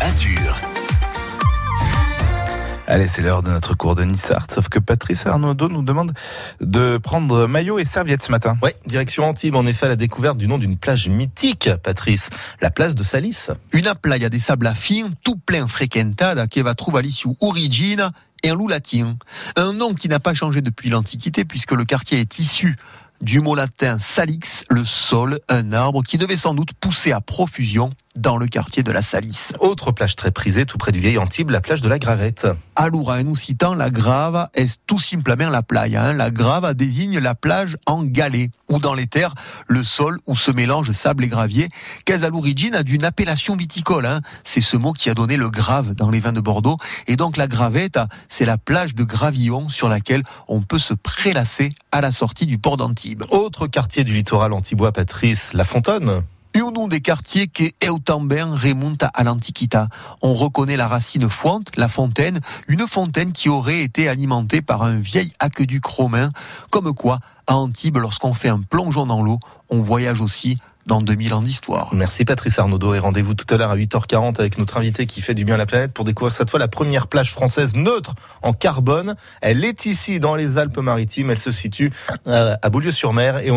Azur. Allez, c'est l'heure de notre cours de Nissart, sauf que Patrice Arnaudot nous demande de prendre maillot et serviette ce matin. Ouais, direction Antibes, en effet, à la découverte du nom d'une plage mythique, Patrice, la place de Salis. Una playa de sable fin, tout plein frequentada, qui va trouver l'ici origine et un loup latin. Un nom qui n'a pas changé depuis l'Antiquité, puisque le quartier est issu du mot latin salix, le sol, un arbre qui devait sans doute pousser à profusion dans le quartier de la Salisse. Autre plage très prisée, tout près du vieil Antibes, la plage de la Gravette. À Loura, nous citant la grave est tout simplement la playa. Hein? La grave désigne la plage en galets, ou dans les terres, le sol où se mélangent sable et gravier, qu'est à l'origine d'une appellation viticole. Hein? C'est ce mot qui a donné le grave dans les vins de Bordeaux. Et donc la gravette, c'est la plage de Gravillon sur laquelle on peut se prélasser à la sortie du port d'Antibes. Autre quartier du littoral antibois, Patrice, la Fontaine. Un nom des quartiers qui bien remonte à l'Antiquité. On reconnaît la racine fonte, la fontaine, une fontaine qui aurait été alimentée par un vieil aqueduc romain. Comme quoi, à Antibes, lorsqu'on fait un plongeon dans l'eau, on voyage aussi dans 2000 ans d'histoire. Merci Patrice Arnaudot et rendez-vous tout à l'heure à 8h40 avec notre invité qui fait du bien à la planète pour découvrir cette fois la première plage française neutre en carbone. Elle est ici dans les Alpes-Maritimes, elle se situe euh, à Beaulieu-sur-Mer et on a